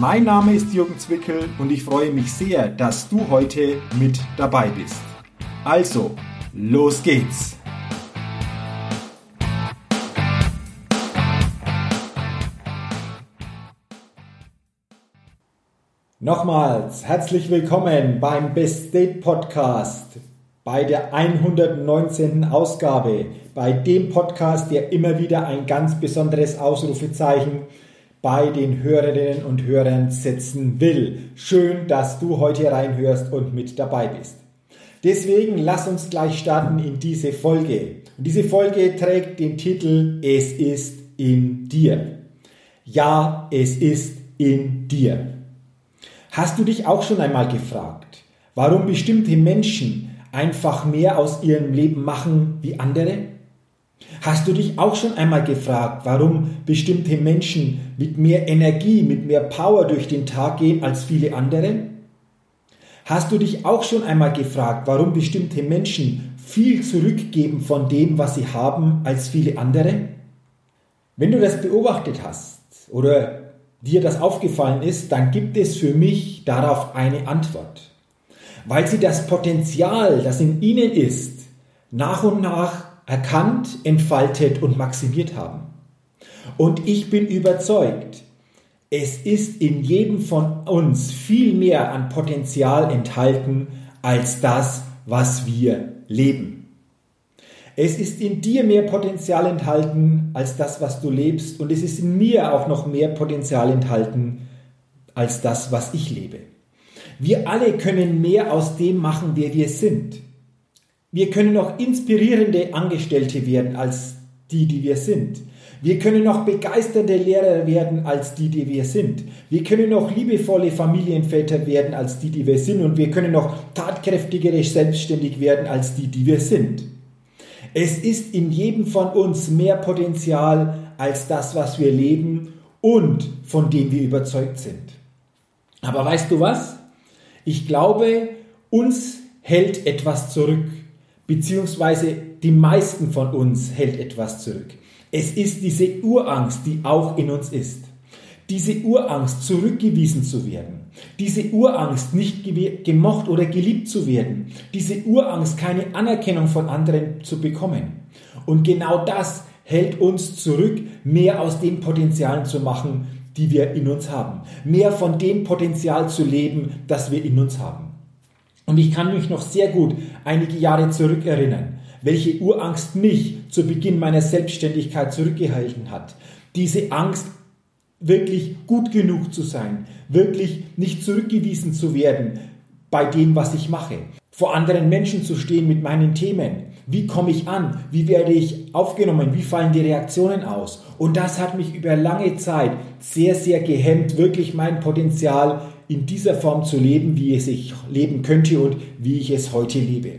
Mein Name ist Jürgen Zwickel und ich freue mich sehr, dass du heute mit dabei bist. Also, los geht's! Nochmals herzlich willkommen beim Best Date Podcast, bei der 119. Ausgabe, bei dem Podcast, der immer wieder ein ganz besonderes Ausrufezeichen bei den Hörerinnen und Hörern setzen will. Schön, dass du heute reinhörst und mit dabei bist. Deswegen lass uns gleich starten in diese Folge. Und diese Folge trägt den Titel Es ist in dir. Ja, es ist in dir. Hast du dich auch schon einmal gefragt, warum bestimmte Menschen einfach mehr aus ihrem Leben machen wie andere? Hast du dich auch schon einmal gefragt, warum bestimmte Menschen mit mehr Energie, mit mehr Power durch den Tag gehen als viele andere? Hast du dich auch schon einmal gefragt, warum bestimmte Menschen viel zurückgeben von dem, was sie haben, als viele andere? Wenn du das beobachtet hast oder dir das aufgefallen ist, dann gibt es für mich darauf eine Antwort. Weil sie das Potenzial, das in ihnen ist, nach und nach erkannt, entfaltet und maximiert haben. Und ich bin überzeugt, es ist in jedem von uns viel mehr an Potenzial enthalten als das, was wir leben. Es ist in dir mehr Potenzial enthalten als das, was du lebst. Und es ist in mir auch noch mehr Potenzial enthalten als das, was ich lebe. Wir alle können mehr aus dem machen, wer wir sind. Wir können noch inspirierende Angestellte werden als die, die wir sind. Wir können noch begeisternde Lehrer werden als die, die wir sind. Wir können noch liebevolle Familienväter werden als die, die wir sind. Und wir können noch tatkräftigere selbstständig werden als die, die wir sind. Es ist in jedem von uns mehr Potenzial als das, was wir leben und von dem wir überzeugt sind. Aber weißt du was? Ich glaube, uns hält etwas zurück beziehungsweise die meisten von uns hält etwas zurück. Es ist diese Urangst, die auch in uns ist. Diese Urangst, zurückgewiesen zu werden. Diese Urangst, nicht gemocht oder geliebt zu werden. Diese Urangst, keine Anerkennung von anderen zu bekommen. Und genau das hält uns zurück, mehr aus den Potenzialen zu machen, die wir in uns haben. Mehr von dem Potenzial zu leben, das wir in uns haben. Und ich kann mich noch sehr gut einige Jahre zurückerinnern, welche Urangst mich zu Beginn meiner Selbstständigkeit zurückgehalten hat. Diese Angst, wirklich gut genug zu sein, wirklich nicht zurückgewiesen zu werden bei dem, was ich mache, vor anderen Menschen zu stehen mit meinen Themen. Wie komme ich an? Wie werde ich aufgenommen? Wie fallen die Reaktionen aus? Und das hat mich über lange Zeit sehr, sehr gehemmt, wirklich mein Potenzial in dieser Form zu leben, wie es ich leben könnte und wie ich es heute lebe.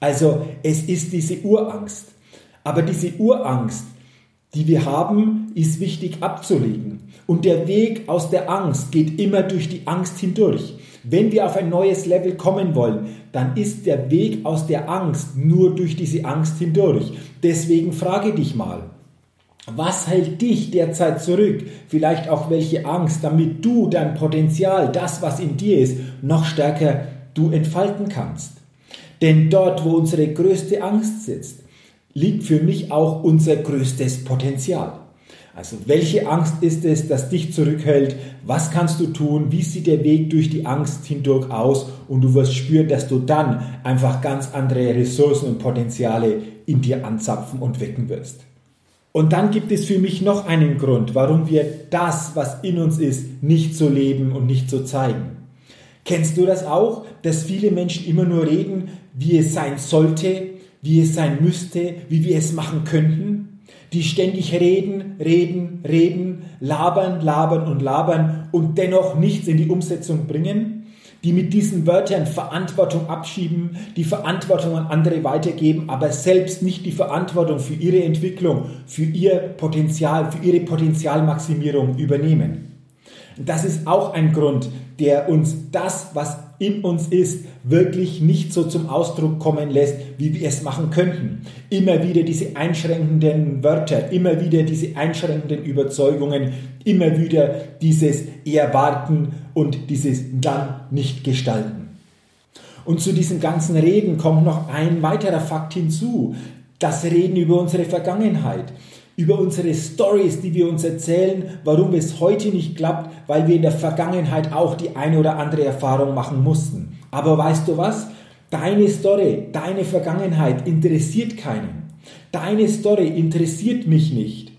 Also es ist diese Urangst. Aber diese Urangst, die wir haben, ist wichtig abzulegen. Und der Weg aus der Angst geht immer durch die Angst hindurch. Wenn wir auf ein neues Level kommen wollen, dann ist der Weg aus der Angst nur durch diese Angst hindurch. Deswegen frage dich mal, was hält dich derzeit zurück? Vielleicht auch welche Angst, damit du dein Potenzial, das, was in dir ist, noch stärker du entfalten kannst. Denn dort, wo unsere größte Angst sitzt, liegt für mich auch unser größtes Potenzial. Also welche Angst ist es, das dich zurückhält? Was kannst du tun? Wie sieht der Weg durch die Angst hindurch aus? Und du wirst spüren, dass du dann einfach ganz andere Ressourcen und Potenziale in dir anzapfen und wecken wirst. Und dann gibt es für mich noch einen Grund, warum wir das, was in uns ist, nicht so leben und nicht so zeigen. Kennst du das auch, dass viele Menschen immer nur reden, wie es sein sollte, wie es sein müsste, wie wir es machen könnten? Die ständig reden, reden, reden, labern, labern und labern und dennoch nichts in die Umsetzung bringen? Die mit diesen Wörtern Verantwortung abschieben, die Verantwortung an andere weitergeben, aber selbst nicht die Verantwortung für ihre Entwicklung, für ihr Potenzial, für ihre Potenzialmaximierung übernehmen. Das ist auch ein Grund, der uns das, was in uns ist, wirklich nicht so zum Ausdruck kommen lässt, wie wir es machen könnten. Immer wieder diese einschränkenden Wörter, immer wieder diese einschränkenden Überzeugungen, immer wieder dieses Erwarten und dieses dann nicht gestalten. Und zu diesem ganzen Reden kommt noch ein weiterer Fakt hinzu, das Reden über unsere Vergangenheit über unsere Stories, die wir uns erzählen, warum es heute nicht klappt, weil wir in der Vergangenheit auch die eine oder andere Erfahrung machen mussten. Aber weißt du was? Deine Story, deine Vergangenheit interessiert keinen. Deine Story interessiert mich nicht.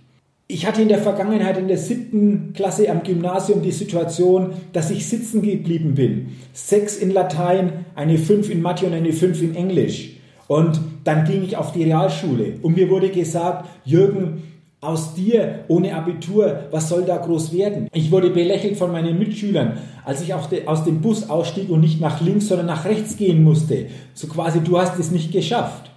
Ich hatte in der Vergangenheit in der siebten Klasse am Gymnasium die Situation, dass ich sitzen geblieben bin. Sechs in Latein, eine fünf in Mathe und eine fünf in Englisch. Und dann ging ich auf die Realschule und mir wurde gesagt, Jürgen, aus dir ohne Abitur, was soll da groß werden? Ich wurde belächelt von meinen Mitschülern, als ich aus dem Bus ausstieg und nicht nach links, sondern nach rechts gehen musste. So quasi, du hast es nicht geschafft.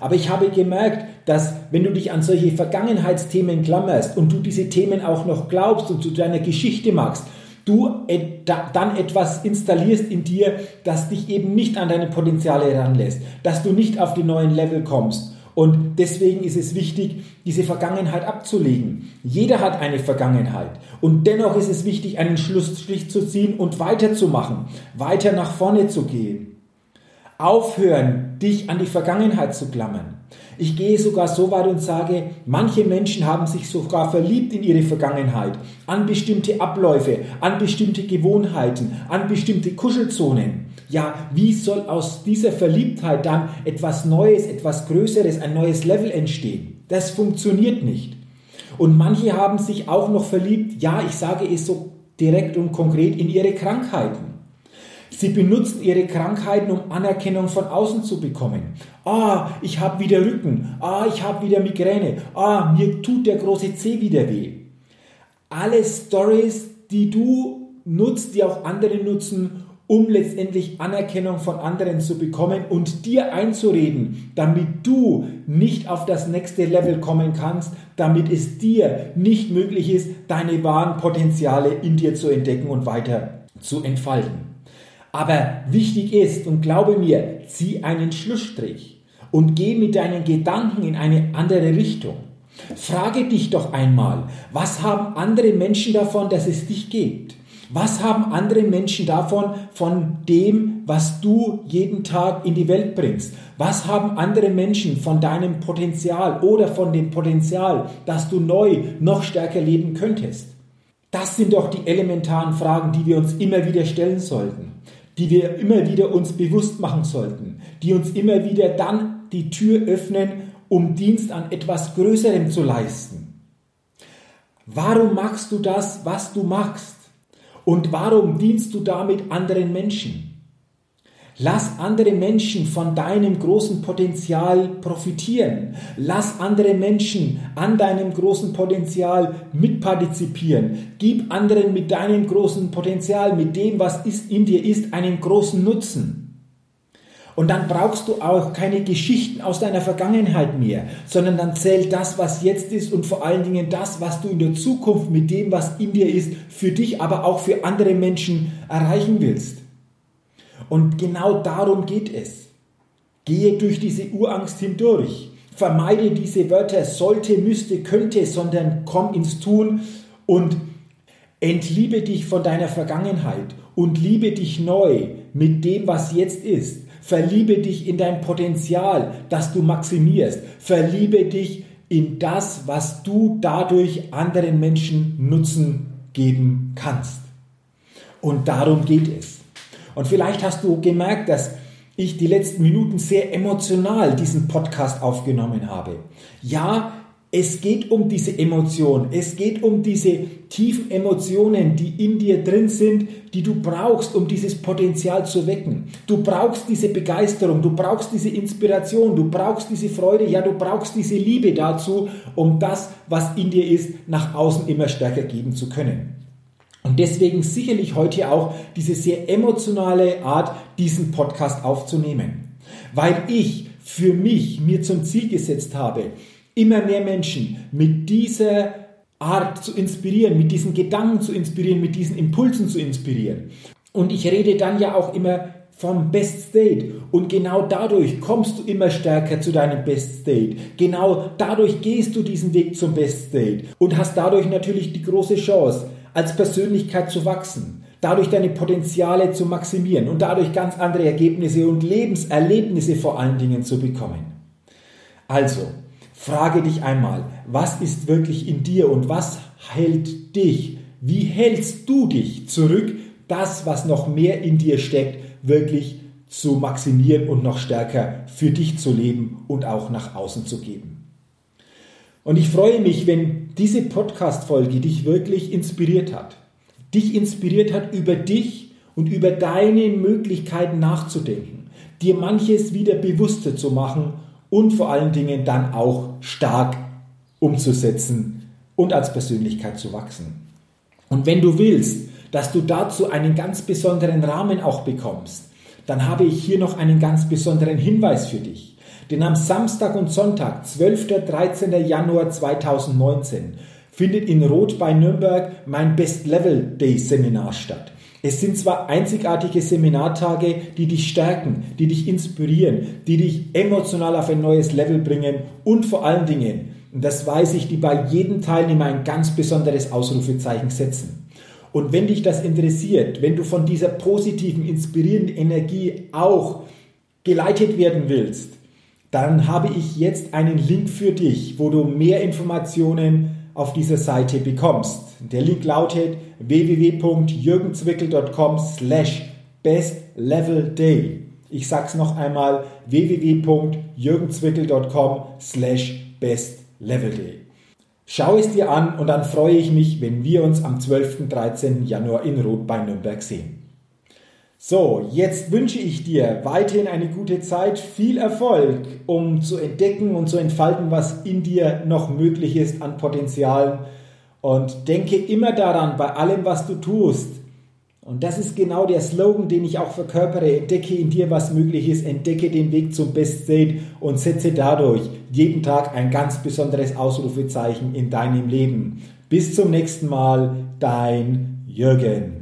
Aber ich habe gemerkt, dass wenn du dich an solche Vergangenheitsthemen klammerst und du diese Themen auch noch glaubst und zu deiner Geschichte magst, du dann etwas installierst in dir, das dich eben nicht an deine Potenziale heranlässt, dass du nicht auf die neuen Level kommst und deswegen ist es wichtig, diese Vergangenheit abzulegen. Jeder hat eine Vergangenheit. Und dennoch ist es wichtig, einen Schlussstrich zu ziehen und weiterzumachen, weiter nach vorne zu gehen. Aufhören, dich an die Vergangenheit zu klammern. Ich gehe sogar so weit und sage, manche Menschen haben sich sogar verliebt in ihre Vergangenheit, an bestimmte Abläufe, an bestimmte Gewohnheiten, an bestimmte Kuschelzonen. Ja, wie soll aus dieser Verliebtheit dann etwas Neues, etwas Größeres, ein neues Level entstehen? Das funktioniert nicht. Und manche haben sich auch noch verliebt, ja, ich sage es so direkt und konkret, in ihre Krankheiten. Sie benutzen ihre Krankheiten, um Anerkennung von außen zu bekommen. Ah, ich habe wieder Rücken. Ah, ich habe wieder Migräne. Ah, mir tut der große C wieder weh. Alle Stories, die du nutzt, die auch andere nutzen, um letztendlich Anerkennung von anderen zu bekommen und dir einzureden, damit du nicht auf das nächste Level kommen kannst, damit es dir nicht möglich ist, deine wahren Potenziale in dir zu entdecken und weiter zu entfalten. Aber wichtig ist, und glaube mir, zieh einen Schlussstrich und geh mit deinen Gedanken in eine andere Richtung. Frage dich doch einmal, was haben andere Menschen davon, dass es dich gibt? Was haben andere Menschen davon, von dem, was du jeden Tag in die Welt bringst? Was haben andere Menschen von deinem Potenzial oder von dem Potenzial, dass du neu noch stärker leben könntest? Das sind doch die elementaren Fragen, die wir uns immer wieder stellen sollten die wir immer wieder uns bewusst machen sollten, die uns immer wieder dann die Tür öffnen, um Dienst an etwas Größerem zu leisten. Warum machst du das, was du machst? Und warum dienst du damit anderen Menschen? Lass andere Menschen von deinem großen Potenzial profitieren. Lass andere Menschen an deinem großen Potenzial mitpartizipieren. Gib anderen mit deinem großen Potenzial, mit dem, was ist in dir ist, einen großen Nutzen. Und dann brauchst du auch keine Geschichten aus deiner Vergangenheit mehr, sondern dann zählt das, was jetzt ist und vor allen Dingen das, was du in der Zukunft mit dem, was in dir ist, für dich, aber auch für andere Menschen erreichen willst. Und genau darum geht es. Gehe durch diese Urangst hindurch. Vermeide diese Wörter sollte, müsste, könnte, sondern komm ins Tun und entliebe dich von deiner Vergangenheit und liebe dich neu mit dem, was jetzt ist. Verliebe dich in dein Potenzial, das du maximierst. Verliebe dich in das, was du dadurch anderen Menschen Nutzen geben kannst. Und darum geht es. Und vielleicht hast du gemerkt, dass ich die letzten Minuten sehr emotional diesen Podcast aufgenommen habe. Ja, es geht um diese Emotion. Es geht um diese tiefen Emotionen, die in dir drin sind, die du brauchst, um dieses Potenzial zu wecken. Du brauchst diese Begeisterung, du brauchst diese Inspiration, du brauchst diese Freude, ja, du brauchst diese Liebe dazu, um das, was in dir ist, nach außen immer stärker geben zu können. Und deswegen sicherlich heute auch diese sehr emotionale Art, diesen Podcast aufzunehmen. Weil ich für mich mir zum Ziel gesetzt habe, immer mehr Menschen mit dieser Art zu inspirieren, mit diesen Gedanken zu inspirieren, mit diesen Impulsen zu inspirieren. Und ich rede dann ja auch immer vom Best State. Und genau dadurch kommst du immer stärker zu deinem Best State. Genau dadurch gehst du diesen Weg zum Best State und hast dadurch natürlich die große Chance, als Persönlichkeit zu wachsen, dadurch deine Potenziale zu maximieren und dadurch ganz andere Ergebnisse und Lebenserlebnisse vor allen Dingen zu bekommen. Also, frage dich einmal, was ist wirklich in dir und was hält dich? Wie hältst du dich zurück, das, was noch mehr in dir steckt, wirklich zu maximieren und noch stärker für dich zu leben und auch nach außen zu geben? Und ich freue mich, wenn diese Podcast-Folge dich wirklich inspiriert hat. Dich inspiriert hat, über dich und über deine Möglichkeiten nachzudenken. Dir manches wieder bewusster zu machen und vor allen Dingen dann auch stark umzusetzen und als Persönlichkeit zu wachsen. Und wenn du willst, dass du dazu einen ganz besonderen Rahmen auch bekommst, dann habe ich hier noch einen ganz besonderen Hinweis für dich. Denn am Samstag und Sonntag, 12. und 13. Januar 2019, findet in Rot bei Nürnberg mein Best Level Day Seminar statt. Es sind zwar einzigartige Seminartage, die dich stärken, die dich inspirieren, die dich emotional auf ein neues Level bringen und vor allen Dingen, das weiß ich, die bei jedem Teilnehmer ein ganz besonderes Ausrufezeichen setzen. Und wenn dich das interessiert, wenn du von dieser positiven, inspirierenden Energie auch geleitet werden willst, dann habe ich jetzt einen Link für dich, wo du mehr Informationen auf dieser Seite bekommst. Der Link lautet www.jürgenzwickel.com slash bestlevelday. Ich sag's noch einmal www.jürgenzwickel.com slash bestlevelday. Schau es dir an und dann freue ich mich, wenn wir uns am 12. und 13. Januar in Rot bei Nürnberg sehen. So, jetzt wünsche ich dir weiterhin eine gute Zeit, viel Erfolg, um zu entdecken und zu entfalten, was in dir noch möglich ist an Potenzialen. Und denke immer daran, bei allem, was du tust. Und das ist genau der Slogan, den ich auch verkörpere. Entdecke in dir, was möglich ist. Entdecke den Weg zum Best State und setze dadurch jeden Tag ein ganz besonderes Ausrufezeichen in deinem Leben. Bis zum nächsten Mal, dein Jürgen.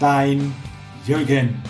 Dein Jürgen.